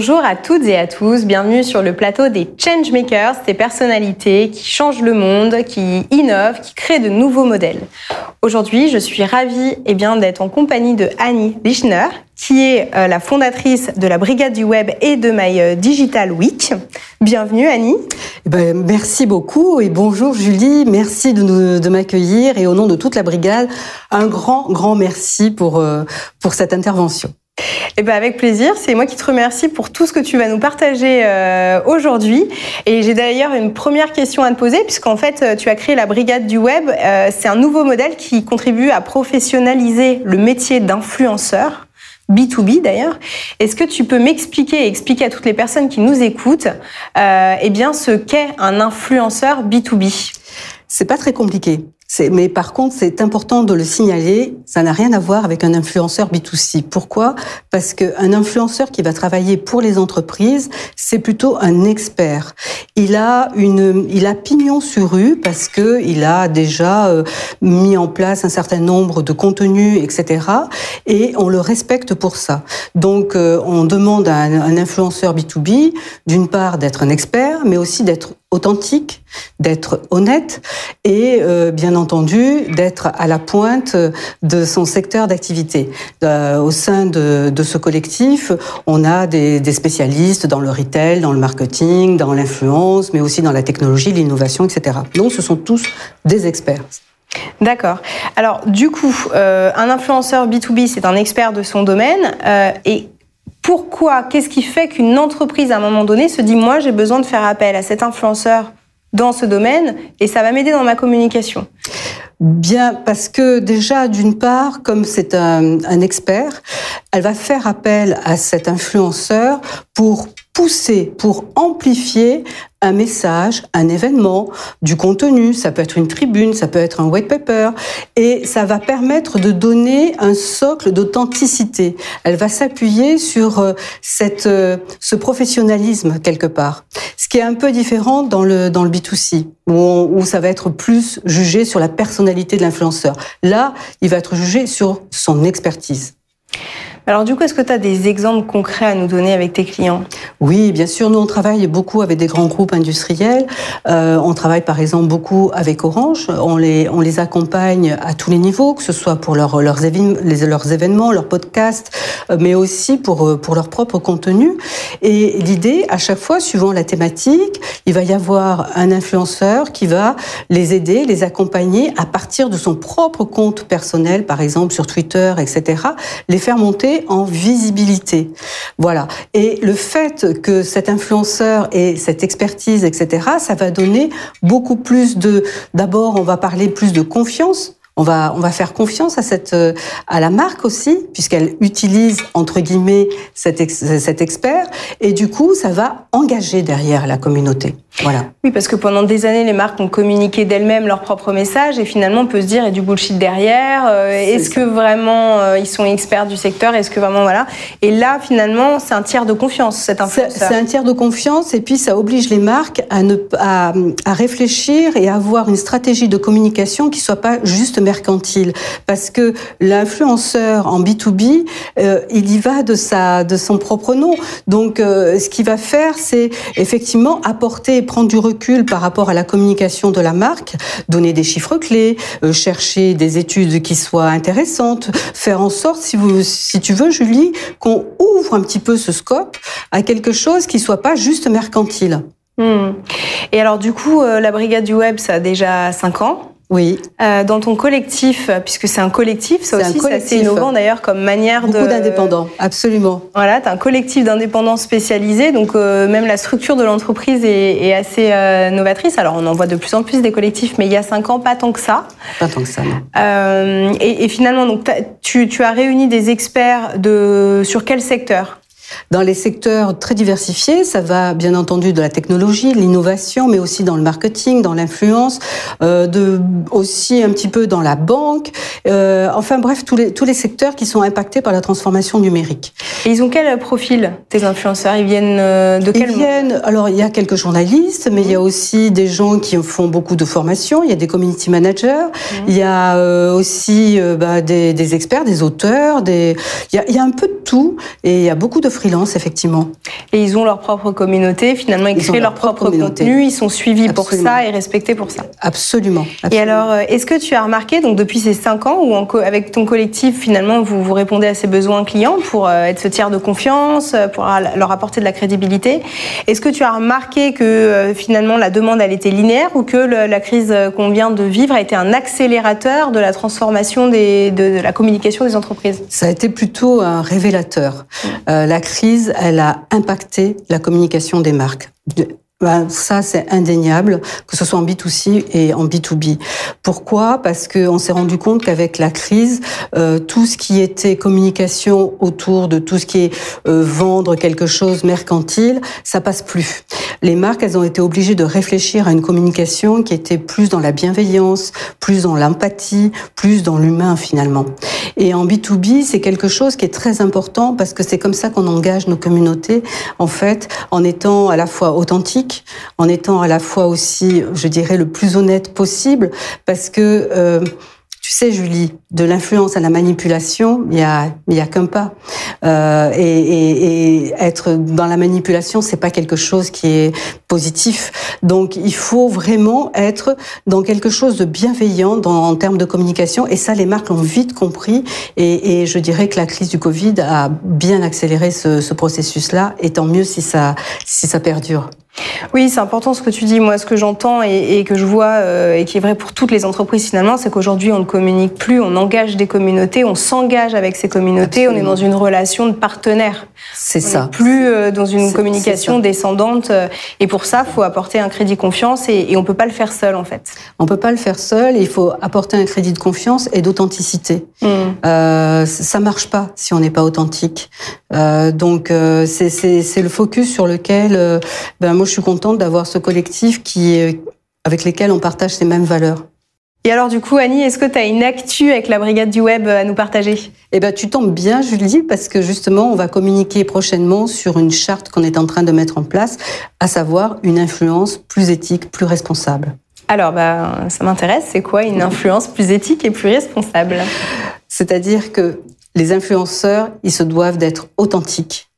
Bonjour à toutes et à tous, bienvenue sur le plateau des Changemakers, ces personnalités qui changent le monde, qui innovent, qui créent de nouveaux modèles. Aujourd'hui, je suis ravie eh bien, d'être en compagnie de Annie Lichner, qui est euh, la fondatrice de la Brigade du Web et de My euh, Digital Week. Bienvenue Annie. Eh ben, merci beaucoup et bonjour Julie, merci de, de m'accueillir et au nom de toute la brigade, un grand, grand merci pour, euh, pour cette intervention. Eh ben avec plaisir. C'est moi qui te remercie pour tout ce que tu vas nous partager euh, aujourd'hui. Et j'ai d'ailleurs une première question à te poser, puisqu'en fait, euh, tu as créé la Brigade du Web. Euh, c'est un nouveau modèle qui contribue à professionnaliser le métier d'influenceur. B2B d'ailleurs. Est-ce que tu peux m'expliquer et expliquer à toutes les personnes qui nous écoutent eh bien, ce qu'est un influenceur B2B C'est pas très compliqué. Mais par contre, c'est important de le signaler, ça n'a rien à voir avec un influenceur B2C. Pourquoi? Parce qu'un influenceur qui va travailler pour les entreprises, c'est plutôt un expert. Il a une, il a pignon sur rue parce que il a déjà euh, mis en place un certain nombre de contenus, etc. Et on le respecte pour ça. Donc, euh, on demande à un influenceur B2B, d'une part, d'être un expert, mais aussi d'être authentique, d'être honnête et euh, bien entendu d'être à la pointe de son secteur d'activité. Euh, au sein de, de, ce collectif, on a des, des, spécialistes dans le retail, dans le marketing, dans l'influence, mais aussi dans la technologie, l'innovation, etc. Donc ce sont tous des experts. D'accord. Alors du coup, euh, un influenceur B2B, c'est un expert de son domaine euh, et pourquoi Qu'est-ce qui fait qu'une entreprise, à un moment donné, se dit, moi, j'ai besoin de faire appel à cet influenceur dans ce domaine et ça va m'aider dans ma communication? Bien, parce que déjà, d'une part, comme c'est un, un, expert, elle va faire appel à cet influenceur pour pousser, pour amplifier un message, un événement, du contenu, ça peut être une tribune, ça peut être un white paper, et ça va permettre de donner un socle d'authenticité. Elle va s'appuyer sur euh, cette, euh, ce professionnalisme quelque part, ce qui est un peu différent dans le, dans le B2C, où, ça va être plus jugé sur la personnalité de l'influenceur. Là, il va être jugé sur son expertise. Alors du coup, est-ce que tu as des exemples concrets à nous donner avec tes clients? Oui, bien sûr. Nous, on travaille beaucoup avec des grands groupes industriels. Euh, on travaille par exemple beaucoup avec Orange. On les, accompagne à tous les niveaux, que ce soit pour leurs événements, leurs podcasts, euh, mais aussi pour, euh, pour leur propre contenu. Et l'idée, à chaque fois, suivant la thématique, il va y avoir un influenceur qui va les aider, les accompagner à partir de son propre compte personnel, par exemple sur Twitter, etc., les faire monter en visibilité. Voilà. Et le fait que cet influenceur ait cette expertise, etc., ça va donner beaucoup plus de, d'abord, on va parler plus de confiance on va, on va faire confiance à cette, à la marque aussi, puisqu'elle utilise entre guillemets cet, cet expert, et du coup, ça va engager derrière la communauté. Voilà. Oui, parce que pendant des années, les marques ont communiqué d'elles-mêmes leurs propres messages et finalement, on peut se dire, il y a du bullshit derrière. Euh, est-ce que vraiment euh, ils sont experts du secteur Est-ce que vraiment, voilà. Et là, finalement, c'est un tiers de confiance, cet influenceur. C'est un tiers de confiance et puis ça oblige les marques à, ne, à, à réfléchir et à avoir une stratégie de communication qui soit pas juste mercantile. Parce que l'influenceur en B2B, euh, il y va de, sa, de son propre nom. Donc, euh, ce qu'il va faire, c'est effectivement apporter prendre du recul par rapport à la communication de la marque, donner des chiffres clés, euh, chercher des études qui soient intéressantes, faire en sorte, si, vous, si tu veux, Julie, qu'on ouvre un petit peu ce scope à quelque chose qui soit pas juste mercantile. Hmm. Et alors du coup, la brigade du web, ça a déjà 5 ans. Oui. Euh, dans ton collectif, puisque c'est un collectif, ça aussi c'est assez innovant d'ailleurs comme manière Beaucoup de. Beaucoup d'indépendants, absolument. Voilà, tu as un collectif d'indépendants spécialisés, donc euh, même la structure de l'entreprise est, est, assez euh, novatrice. Alors on en voit de plus en plus des collectifs, mais il y a cinq ans, pas tant que ça. Pas tant que ça, non. Euh, et, et, finalement, donc tu, tu as réuni des experts de sur quel secteur? Dans les secteurs très diversifiés, ça va bien entendu de la technologie, l'innovation, mais aussi dans le marketing, dans l'influence, euh, de aussi un petit peu dans la banque. Euh, enfin bref, tous les tous les secteurs qui sont impactés par la transformation numérique. Et ils ont quel profil tes influenceurs? Ils viennent euh, de quel Ils viennent. Alors il y a quelques journalistes, mais mmh. il y a aussi des gens qui font beaucoup de formations. Il y a des community managers. Mmh. Il y a euh, aussi bah, des, des, experts, des auteurs. Des il y a, il y a un peu de tout et il y a beaucoup de freelance, effectivement. Et ils ont leur propre communauté, finalement, ils, créent leur, propre, contenu, ils sont suivis pour ça et respectés pour ça. Absolument. Et alors, euh, est-ce que tu as remarqué, donc depuis ces cinq ans, où avec ton collectif, finalement, vous, vous répondez à ces besoins clients pour euh, être ce tiers de confiance, euh, pour leur apporter de la crédibilité, est-ce que tu as remarqué que finalement la demande, elle était linéaire ou que la crise qu'on vient de vivre a été un accélérateur de la transformation des, de, la communication des entreprises? Ça a été plutôt un révélateur. la crise, elle a impacté la communication des marques. Ben, ça, c'est indéniable, que ce soit en B2C et en B2B. Pourquoi? Parce qu'on s'est rendu compte qu'avec la crise, euh, tout ce qui était communication autour de tout ce qui est euh, vendre quelque chose mercantile, ça passe plus. Les marques, elles ont été obligées de réfléchir à une communication qui était plus dans la bienveillance, plus dans l'empathie, plus dans l'humain finalement. Et en B2B, c'est quelque chose qui est très important parce que c'est comme ça qu'on engage nos communautés, en fait, en étant à la fois authentique, en étant à la fois aussi, je dirais, le plus honnête possible, parce que euh, tu sais, Julie, de l'influence à la manipulation, il y a, qu'un pas. Euh, et, être dans la manipulation, c'est pas quelque chose qui est positif. Donc, il faut vraiment être dans quelque chose de bienveillant en termes de communication. Et ça, les marques l'ont vite compris. Et, je dirais que la crise du Covid a bien accéléré ce, ce processus-là. Et tant mieux si ça perdure. Oui, c'est important ce que tu dis. Moi, ce que j'entends et, que je vois euh, et qui est vrai pour toutes les entreprises finalement, c'est qu'aujourd'hui, on ne communique plus, on engage des communautés, on s'engage avec ces communautés, on est dans une relation de partenaire. C'est ça. plus euh, dans une communication descendante. Euh, et pour ça, il faut apporter un crédit confiance et, et on peut pas le faire seul en fait. On peut pas le faire seul. Il faut apporter un crédit de confiance et d'authenticité. Mm. Euh, ça marche pas si on n'est pas authentique. Euh, donc euh, c'est le focus sur lequel ben, moi je suis contente d'avoir ce collectif qui avec lesquels on partage ces mêmes valeurs. Et alors du coup, Annie, est-ce que tu as une actu avec la brigade du web à nous partager? Eh ben, tu tombes bien, Julie, parce que justement, on va communiquer prochainement sur une charte qu'on est en train de mettre en place, à savoir une influence plus éthique, plus responsable. Alors, bah, ça m'intéresse. C'est quoi une influence plus éthique et plus responsable? C'est-à-dire que les influenceurs, ils se doivent d'être authentiques.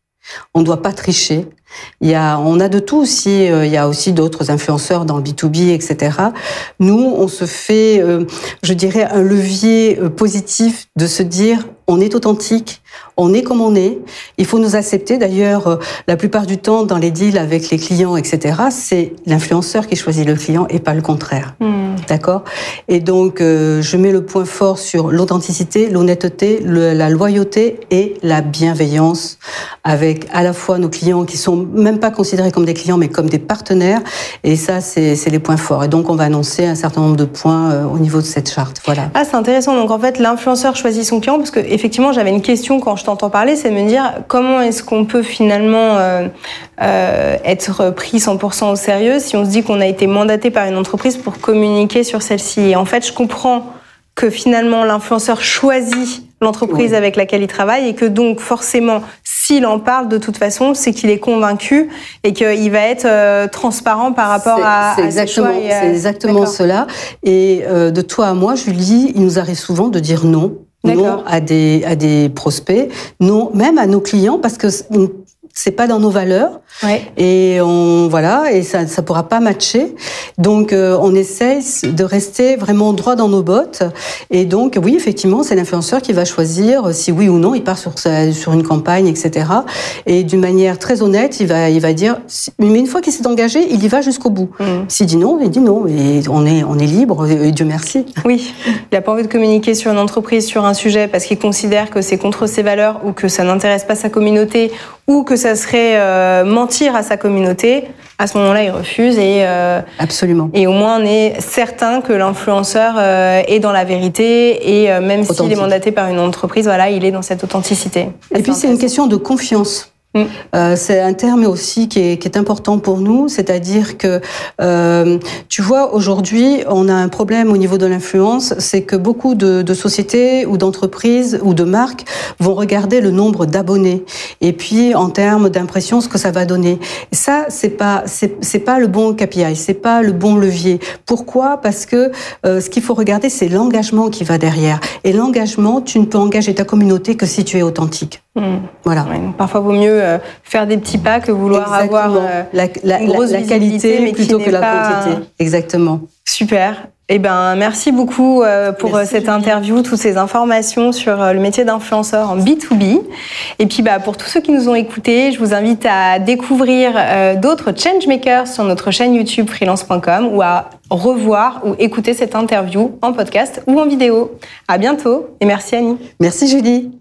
On ne doit pas tricher. Il y a, on a de tout aussi. Euh, il y a aussi d'autres influenceurs dans le B2B, etc. Nous, on se fait, euh, je dirais, un levier euh, positif de se dire on est authentique, on est comme on est. Il faut nous accepter. D'ailleurs, la plupart du temps, dans les deals avec les clients, etc., c'est l'influenceur qui choisit le client et pas le contraire. Hmm. D'accord? Et donc, je mets le point fort sur l'authenticité, l'honnêteté, la loyauté et la bienveillance avec à la fois nos clients qui sont même pas considérés comme des clients, mais comme des partenaires. Et ça, c'est les points forts. Et donc, on va annoncer un certain nombre de points euh, au niveau de cette charte. Voilà. Ah, c'est intéressant. Donc, en fait, l'influenceur choisit son client parce que, effectivement, j'avais une question quand je t'entends parler, c'est de me dire comment est-ce qu'on peut finalement euh, euh, être pris 100% au sérieux si on se dit qu'on a été mandaté par une entreprise pour communiquer sur celle-ci. Et en fait, je comprends que finalement l'influenceur choisit l'entreprise avec laquelle il travaille et que donc forcément s'il en parle de toute façon, c'est qu'il est convaincu et qu'il va être euh, transparent par rapport à, c'est exactement, C'est exactement cela. Et euh, de toi à moi, Julie, il nous arrive souvent de dire non. Non à des, à des prospects, non même à nos clients, parce que c'est pas dans nos valeurs. Ouais. Et on voilà et ça ça pourra pas matcher. Donc euh, on essaye de rester vraiment droit dans nos bottes. Et donc oui effectivement c'est l'influenceur qui va choisir si oui ou non il part sur sur une campagne etc. Et d'une manière très honnête il va il va dire mais une fois qu'il s'est engagé il y va jusqu'au bout. Mmh. S'il dit non il dit non et on est on est libre et Dieu merci. Oui il a pas envie de communiquer sur une entreprise sur un sujet parce qu'il considère que c'est contre ses valeurs ou que ça n'intéresse pas sa communauté ou que ça serait euh, mentir à sa communauté, à ce moment-là, il refuse et euh, absolument. Et au moins, on est certain que l'influenceur euh, est dans la vérité et même s'il est mandaté par une entreprise, voilà, il est dans cette authenticité. Et puis c'est une question de confiance. Mm. Euh, c'est un terme aussi qui est, qui est important pour nous, c'est-à-dire que euh, tu vois aujourd'hui on a un problème au niveau de l'influence, c'est que beaucoup de, de sociétés ou d'entreprises ou de marques vont regarder le nombre d'abonnés et puis en termes d'impression ce que ça va donner. Et ça c'est pas c'est pas le bon KPI, c'est pas le bon levier. Pourquoi? Parce que euh, ce qu'il faut regarder c'est l'engagement qui va derrière. Et l'engagement, tu ne peux engager ta communauté que si tu es authentique. Hmm. Voilà. parfois, vaut mieux euh, faire des petits pas que vouloir avoir euh, la, qualité plutôt que la quantité. Exactement. Super. Eh ben, merci beaucoup euh, pour cette interview, toutes ces informations sur le métier d'influenceur en B2B. Et puis, bah, pour tous ceux qui nous ont écoutés, je vous invite à découvrir d'autres changemakers sur notre chaîne YouTube freelance.com ou à revoir ou écouter cette interview en podcast ou en vidéo. À bientôt et merci Annie. Merci Julie.